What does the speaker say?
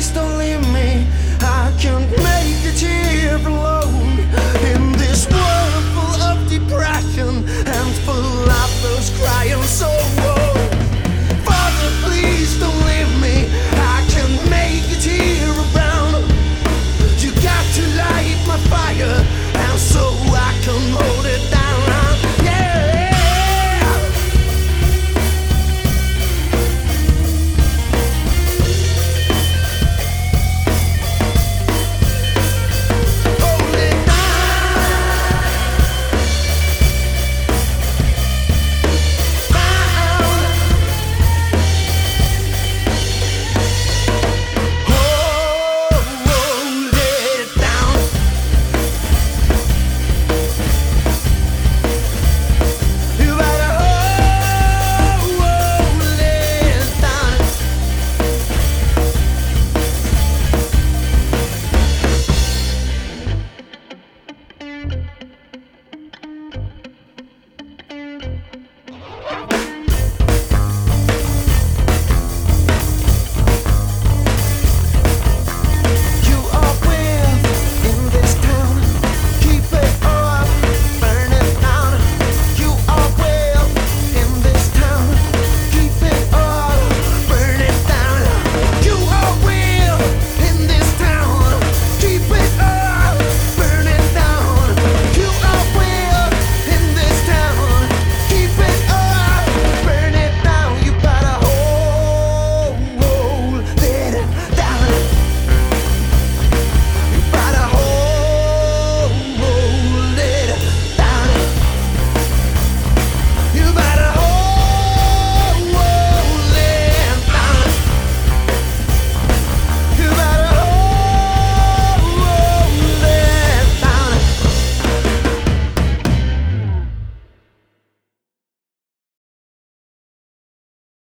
please don't